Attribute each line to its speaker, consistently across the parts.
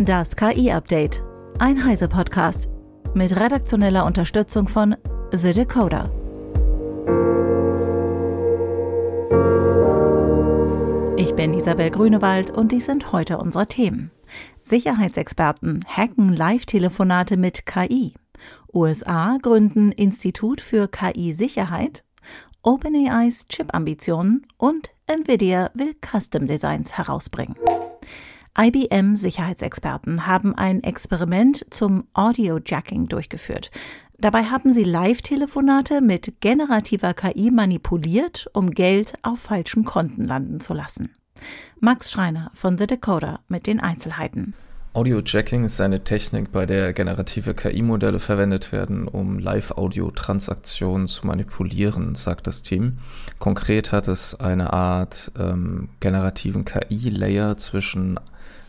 Speaker 1: Das KI-Update. Ein Heise-Podcast. Mit redaktioneller Unterstützung von The Decoder. Ich bin Isabel Grünewald und dies sind heute unsere Themen. Sicherheitsexperten hacken Live-Telefonate mit KI. USA gründen Institut für KI-Sicherheit. OpenAIs Chip-Ambitionen und Nvidia will Custom Designs herausbringen. IBM-Sicherheitsexperten haben ein Experiment zum Audio-Jacking durchgeführt. Dabei haben sie Live-Telefonate mit generativer KI manipuliert, um Geld auf falschen Konten landen zu lassen. Max Schreiner von The Decoder mit den Einzelheiten.
Speaker 2: Audio-Jacking ist eine Technik, bei der generative KI-Modelle verwendet werden, um Live-Audio-Transaktionen zu manipulieren, sagt das Team. Konkret hat es eine Art ähm, generativen KI-Layer zwischen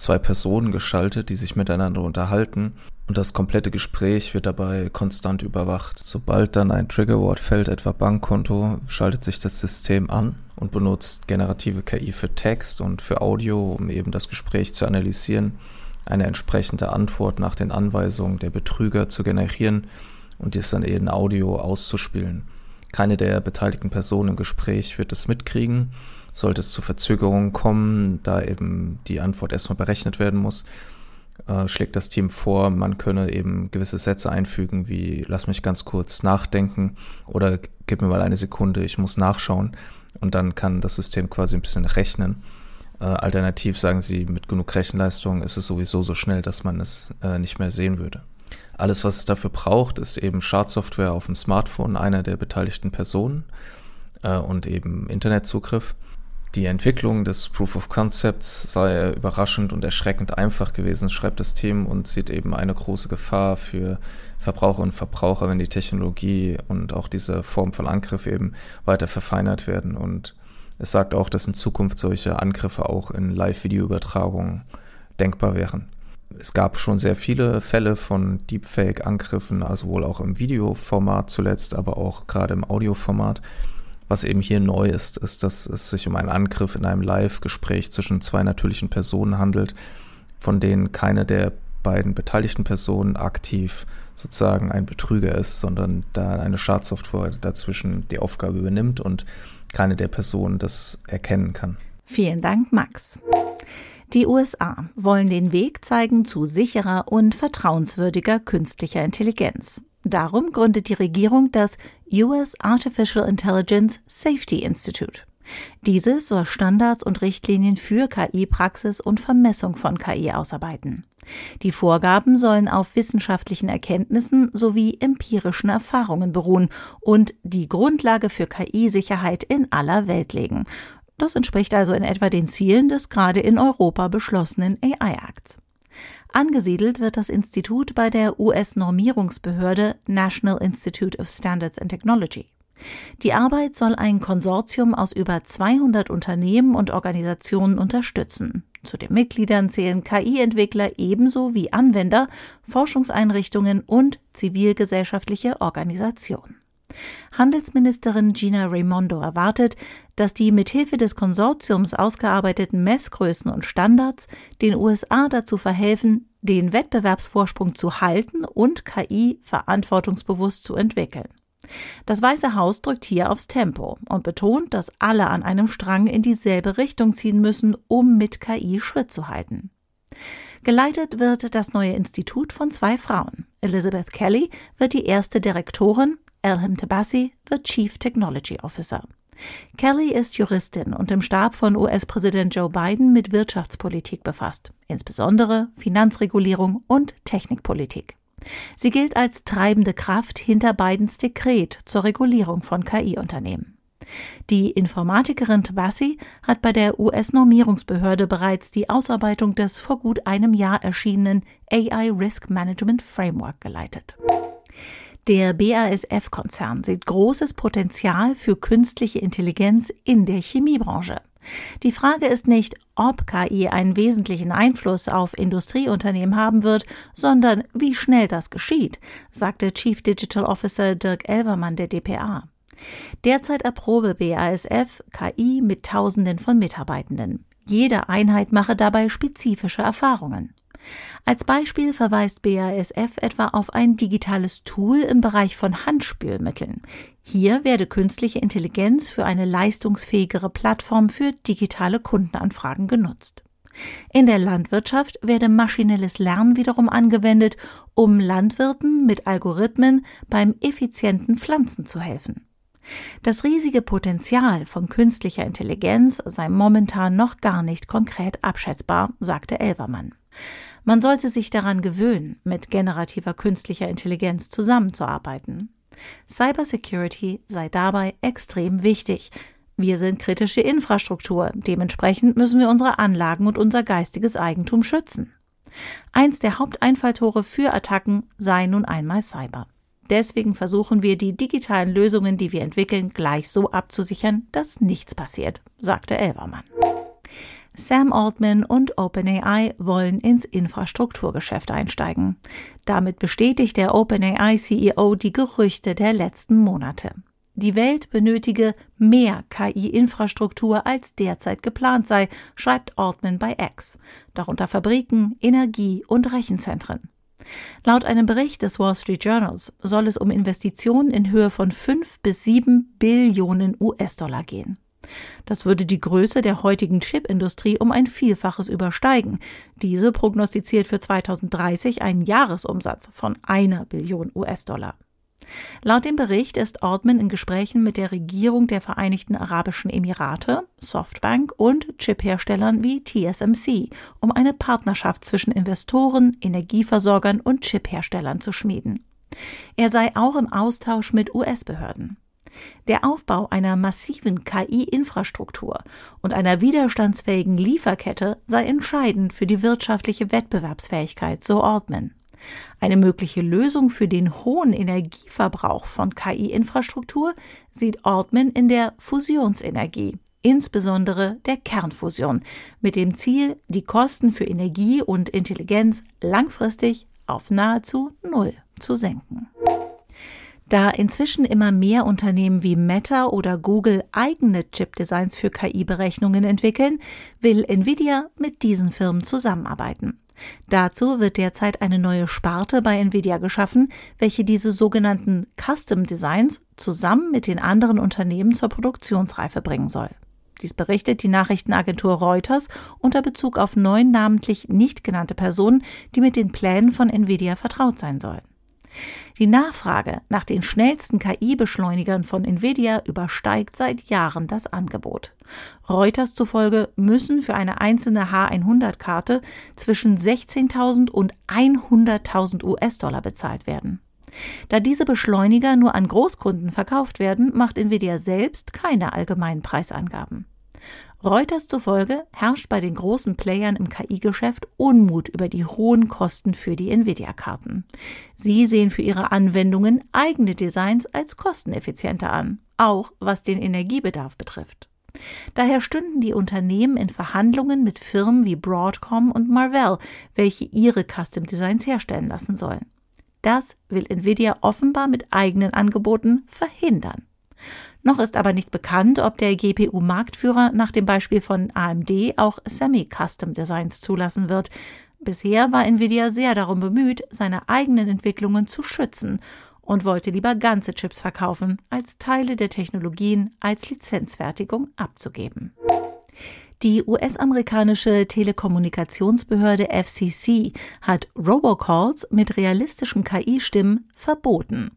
Speaker 2: zwei Personen geschaltet, die sich miteinander unterhalten und das komplette Gespräch wird dabei konstant überwacht. Sobald dann ein Triggerwort fällt, etwa Bankkonto, schaltet sich das System an und benutzt generative KI für Text und für Audio, um eben das Gespräch zu analysieren, eine entsprechende Antwort nach den Anweisungen der Betrüger zu generieren und dies dann eben Audio auszuspielen. Keine der beteiligten Personen im Gespräch wird es mitkriegen sollte es zu Verzögerungen kommen, da eben die Antwort erstmal berechnet werden muss, äh, schlägt das Team vor, man könne eben gewisse Sätze einfügen, wie lass mich ganz kurz nachdenken oder gib mir mal eine Sekunde, ich muss nachschauen und dann kann das System quasi ein bisschen rechnen. Äh, alternativ sagen sie, mit genug Rechenleistung ist es sowieso so schnell, dass man es äh, nicht mehr sehen würde. Alles, was es dafür braucht, ist eben Schadsoftware auf dem Smartphone einer der beteiligten Personen äh, und eben Internetzugriff. Die Entwicklung des Proof of Concepts sei überraschend und erschreckend einfach gewesen, schreibt das Team und sieht eben eine große Gefahr für Verbraucher und Verbraucher, wenn die Technologie und auch diese Form von Angriff eben weiter verfeinert werden. Und es sagt auch, dass in Zukunft solche Angriffe auch in Live-Video-Übertragungen denkbar wären. Es gab schon sehr viele Fälle von Deepfake-Angriffen, also wohl auch im Videoformat zuletzt, aber auch gerade im Audioformat. Was eben hier neu ist, ist, dass es sich um einen Angriff in einem Live-Gespräch zwischen zwei natürlichen Personen handelt, von denen keine der beiden beteiligten Personen aktiv sozusagen ein Betrüger ist, sondern da eine Schadsoftware dazwischen die Aufgabe übernimmt und keine der Personen das erkennen kann.
Speaker 1: Vielen Dank, Max. Die USA wollen den Weg zeigen zu sicherer und vertrauenswürdiger künstlicher Intelligenz. Darum gründet die Regierung das US Artificial Intelligence Safety Institute. Dieses soll Standards und Richtlinien für KI-Praxis und Vermessung von KI ausarbeiten. Die Vorgaben sollen auf wissenschaftlichen Erkenntnissen sowie empirischen Erfahrungen beruhen und die Grundlage für KI-Sicherheit in aller Welt legen. Das entspricht also in etwa den Zielen des gerade in Europa beschlossenen AI-Acts. Angesiedelt wird das Institut bei der US-Normierungsbehörde National Institute of Standards and Technology. Die Arbeit soll ein Konsortium aus über 200 Unternehmen und Organisationen unterstützen. Zu den Mitgliedern zählen KI-Entwickler ebenso wie Anwender, Forschungseinrichtungen und zivilgesellschaftliche Organisationen. Handelsministerin Gina Raimondo erwartet, dass die mithilfe des Konsortiums ausgearbeiteten Messgrößen und Standards den USA dazu verhelfen, den Wettbewerbsvorsprung zu halten und KI verantwortungsbewusst zu entwickeln. Das Weiße Haus drückt hier aufs Tempo und betont, dass alle an einem Strang in dieselbe Richtung ziehen müssen, um mit KI Schritt zu halten. Geleitet wird das neue Institut von zwei Frauen. Elizabeth Kelly wird die erste Direktorin, Elham Tabassi wird Chief Technology Officer. Kelly ist Juristin und im Stab von US-Präsident Joe Biden mit Wirtschaftspolitik befasst, insbesondere Finanzregulierung und Technikpolitik. Sie gilt als treibende Kraft hinter Bidens Dekret zur Regulierung von KI-Unternehmen. Die Informatikerin Tabassi hat bei der US-Normierungsbehörde bereits die Ausarbeitung des vor gut einem Jahr erschienenen AI Risk Management Framework geleitet. Der BASF-Konzern sieht großes Potenzial für künstliche Intelligenz in der Chemiebranche. Die Frage ist nicht, ob KI einen wesentlichen Einfluss auf Industrieunternehmen haben wird, sondern wie schnell das geschieht, sagte Chief Digital Officer Dirk Elvermann der DPA. Derzeit erprobe BASF KI mit Tausenden von Mitarbeitenden. Jede Einheit mache dabei spezifische Erfahrungen. Als Beispiel verweist BASF etwa auf ein digitales Tool im Bereich von Handspülmitteln. Hier werde künstliche Intelligenz für eine leistungsfähigere Plattform für digitale Kundenanfragen genutzt. In der Landwirtschaft werde maschinelles Lernen wiederum angewendet, um Landwirten mit Algorithmen beim effizienten Pflanzen zu helfen. Das riesige Potenzial von künstlicher Intelligenz sei momentan noch gar nicht konkret abschätzbar, sagte Elvermann. Man sollte sich daran gewöhnen, mit generativer künstlicher Intelligenz zusammenzuarbeiten. Cybersecurity sei dabei extrem wichtig. Wir sind kritische Infrastruktur, dementsprechend müssen wir unsere Anlagen und unser geistiges Eigentum schützen. Eins der Haupteinfalltore für Attacken sei nun einmal Cyber. Deswegen versuchen wir, die digitalen Lösungen, die wir entwickeln, gleich so abzusichern, dass nichts passiert, sagte Elvermann. Sam Altman und OpenAI wollen ins Infrastrukturgeschäft einsteigen. Damit bestätigt der OpenAI-CEO die Gerüchte der letzten Monate. Die Welt benötige mehr KI-Infrastruktur als derzeit geplant sei, schreibt Altman bei X, darunter Fabriken, Energie- und Rechenzentren. Laut einem Bericht des Wall Street Journals soll es um Investitionen in Höhe von 5 bis 7 Billionen US-Dollar gehen. Das würde die Größe der heutigen Chipindustrie um ein Vielfaches übersteigen. Diese prognostiziert für 2030 einen Jahresumsatz von einer Billion US-Dollar. Laut dem Bericht ist Altman in Gesprächen mit der Regierung der Vereinigten Arabischen Emirate, Softbank und Chipherstellern wie TSMC, um eine Partnerschaft zwischen Investoren, Energieversorgern und Chipherstellern zu schmieden. Er sei auch im Austausch mit US-Behörden. Der Aufbau einer massiven KI-Infrastruktur und einer widerstandsfähigen Lieferkette sei entscheidend für die wirtschaftliche Wettbewerbsfähigkeit, so Altman. Eine mögliche Lösung für den hohen Energieverbrauch von KI-Infrastruktur sieht Altman in der Fusionsenergie, insbesondere der Kernfusion, mit dem Ziel, die Kosten für Energie und Intelligenz langfristig auf nahezu Null zu senken. Da inzwischen immer mehr Unternehmen wie Meta oder Google eigene Chip-Designs für KI-Berechnungen entwickeln, will Nvidia mit diesen Firmen zusammenarbeiten. Dazu wird derzeit eine neue Sparte bei Nvidia geschaffen, welche diese sogenannten Custom Designs zusammen mit den anderen Unternehmen zur Produktionsreife bringen soll. Dies berichtet die Nachrichtenagentur Reuters unter Bezug auf neun namentlich nicht genannte Personen, die mit den Plänen von Nvidia vertraut sein sollen. Die Nachfrage nach den schnellsten KI-Beschleunigern von Nvidia übersteigt seit Jahren das Angebot. Reuters zufolge müssen für eine einzelne H100-Karte zwischen 16.000 und 100.000 US-Dollar bezahlt werden. Da diese Beschleuniger nur an Großkunden verkauft werden, macht Nvidia selbst keine allgemeinen Preisangaben. Reuters zufolge herrscht bei den großen Playern im KI-Geschäft Unmut über die hohen Kosten für die Nvidia-Karten. Sie sehen für ihre Anwendungen eigene Designs als kosteneffizienter an, auch was den Energiebedarf betrifft. Daher stünden die Unternehmen in Verhandlungen mit Firmen wie Broadcom und Marvell, welche ihre Custom Designs herstellen lassen sollen. Das will Nvidia offenbar mit eigenen Angeboten verhindern. Noch ist aber nicht bekannt, ob der GPU-Marktführer nach dem Beispiel von AMD auch Semi-Custom Designs zulassen wird. Bisher war Nvidia sehr darum bemüht, seine eigenen Entwicklungen zu schützen und wollte lieber ganze Chips verkaufen, als Teile der Technologien als Lizenzfertigung abzugeben. Die US-amerikanische Telekommunikationsbehörde FCC hat Robocalls mit realistischen KI-Stimmen verboten.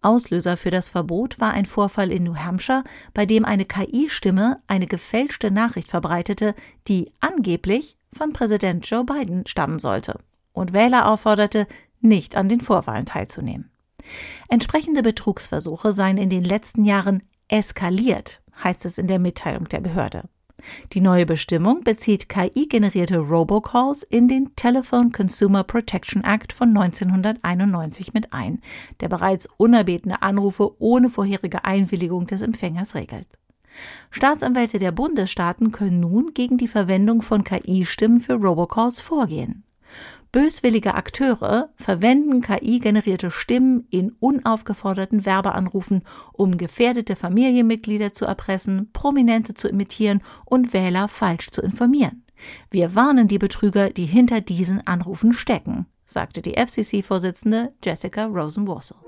Speaker 1: Auslöser für das Verbot war ein Vorfall in New Hampshire, bei dem eine KI-Stimme eine gefälschte Nachricht verbreitete, die angeblich von Präsident Joe Biden stammen sollte und Wähler aufforderte, nicht an den Vorwahlen teilzunehmen. Entsprechende Betrugsversuche seien in den letzten Jahren eskaliert, heißt es in der Mitteilung der Behörde. Die neue Bestimmung bezieht KI-generierte Robocalls in den Telephone Consumer Protection Act von 1991 mit ein, der bereits unerbetene Anrufe ohne vorherige Einwilligung des Empfängers regelt. Staatsanwälte der Bundesstaaten können nun gegen die Verwendung von KI-Stimmen für Robocalls vorgehen. Böswillige Akteure verwenden KI-generierte Stimmen in unaufgeforderten Werbeanrufen, um gefährdete Familienmitglieder zu erpressen, Prominente zu imitieren und Wähler falsch zu informieren. Wir warnen die Betrüger, die hinter diesen Anrufen stecken, sagte die FCC-Vorsitzende Jessica Rosen-Warsell.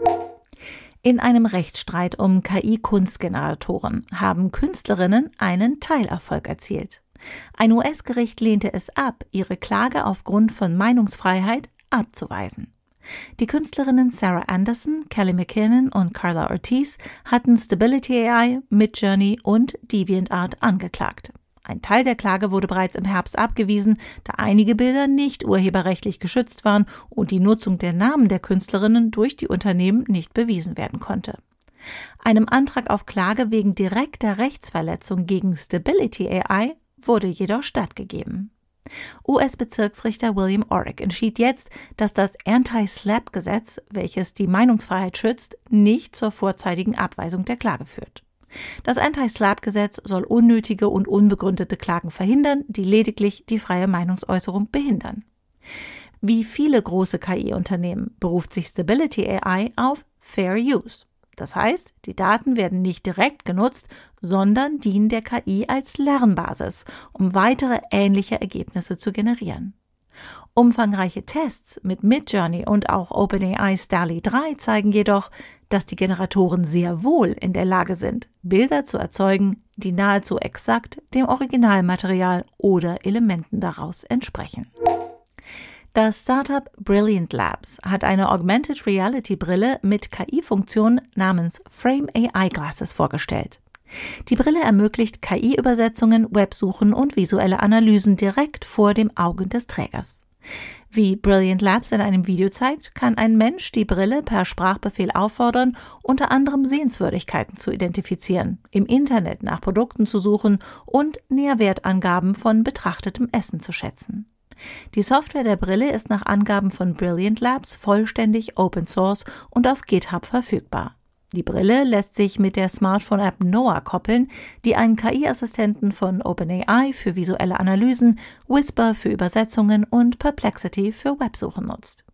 Speaker 1: In einem Rechtsstreit um KI-Kunstgeneratoren haben Künstlerinnen einen Teilerfolg erzielt. Ein US-Gericht lehnte es ab, ihre Klage aufgrund von Meinungsfreiheit abzuweisen. Die Künstlerinnen Sarah Anderson, Kelly McKinnon und Carla Ortiz hatten Stability AI, Midjourney und DeviantArt angeklagt. Ein Teil der Klage wurde bereits im Herbst abgewiesen, da einige Bilder nicht urheberrechtlich geschützt waren und die Nutzung der Namen der Künstlerinnen durch die Unternehmen nicht bewiesen werden konnte. Einem Antrag auf Klage wegen direkter Rechtsverletzung gegen Stability AI wurde jedoch stattgegeben. US-Bezirksrichter William Orrick entschied jetzt, dass das Anti-SLAPP-Gesetz, welches die Meinungsfreiheit schützt, nicht zur vorzeitigen Abweisung der Klage führt. Das Anti-SLAPP-Gesetz soll unnötige und unbegründete Klagen verhindern, die lediglich die freie Meinungsäußerung behindern. Wie viele große KI-Unternehmen beruft sich Stability AI auf Fair Use. Das heißt, die Daten werden nicht direkt genutzt, sondern dienen der KI als Lernbasis, um weitere ähnliche Ergebnisse zu generieren. Umfangreiche Tests mit Midjourney und auch OpenAI's DALI 3 zeigen jedoch, dass die Generatoren sehr wohl in der Lage sind, Bilder zu erzeugen, die nahezu exakt dem Originalmaterial oder Elementen daraus entsprechen. Das Startup Brilliant Labs hat eine Augmented Reality Brille mit KI-Funktion namens Frame AI Glasses vorgestellt. Die Brille ermöglicht KI-Übersetzungen, Websuchen und visuelle Analysen direkt vor dem Augen des Trägers. Wie Brilliant Labs in einem Video zeigt, kann ein Mensch die Brille per Sprachbefehl auffordern, unter anderem Sehenswürdigkeiten zu identifizieren, im Internet nach Produkten zu suchen und Nährwertangaben von betrachtetem Essen zu schätzen. Die Software der Brille ist nach Angaben von Brilliant Labs vollständig Open Source und auf GitHub verfügbar. Die Brille lässt sich mit der Smartphone-App Noah koppeln, die einen KI-Assistenten von OpenAI für visuelle Analysen, Whisper für Übersetzungen und Perplexity für Websuchen nutzt.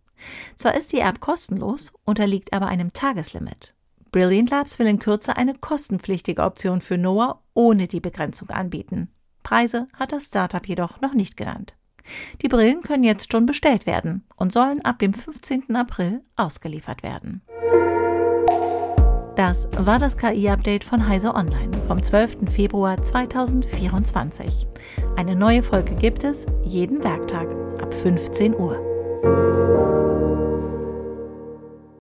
Speaker 1: Zwar ist die App kostenlos, unterliegt aber einem Tageslimit. Brilliant Labs will in Kürze eine kostenpflichtige Option für Noah ohne die Begrenzung anbieten. Preise hat das Startup jedoch noch nicht genannt. Die Brillen können jetzt schon bestellt werden und sollen ab dem 15. April ausgeliefert werden. Das war das KI-Update von Heise Online vom 12. Februar 2024. Eine neue Folge gibt es jeden Werktag ab 15 Uhr.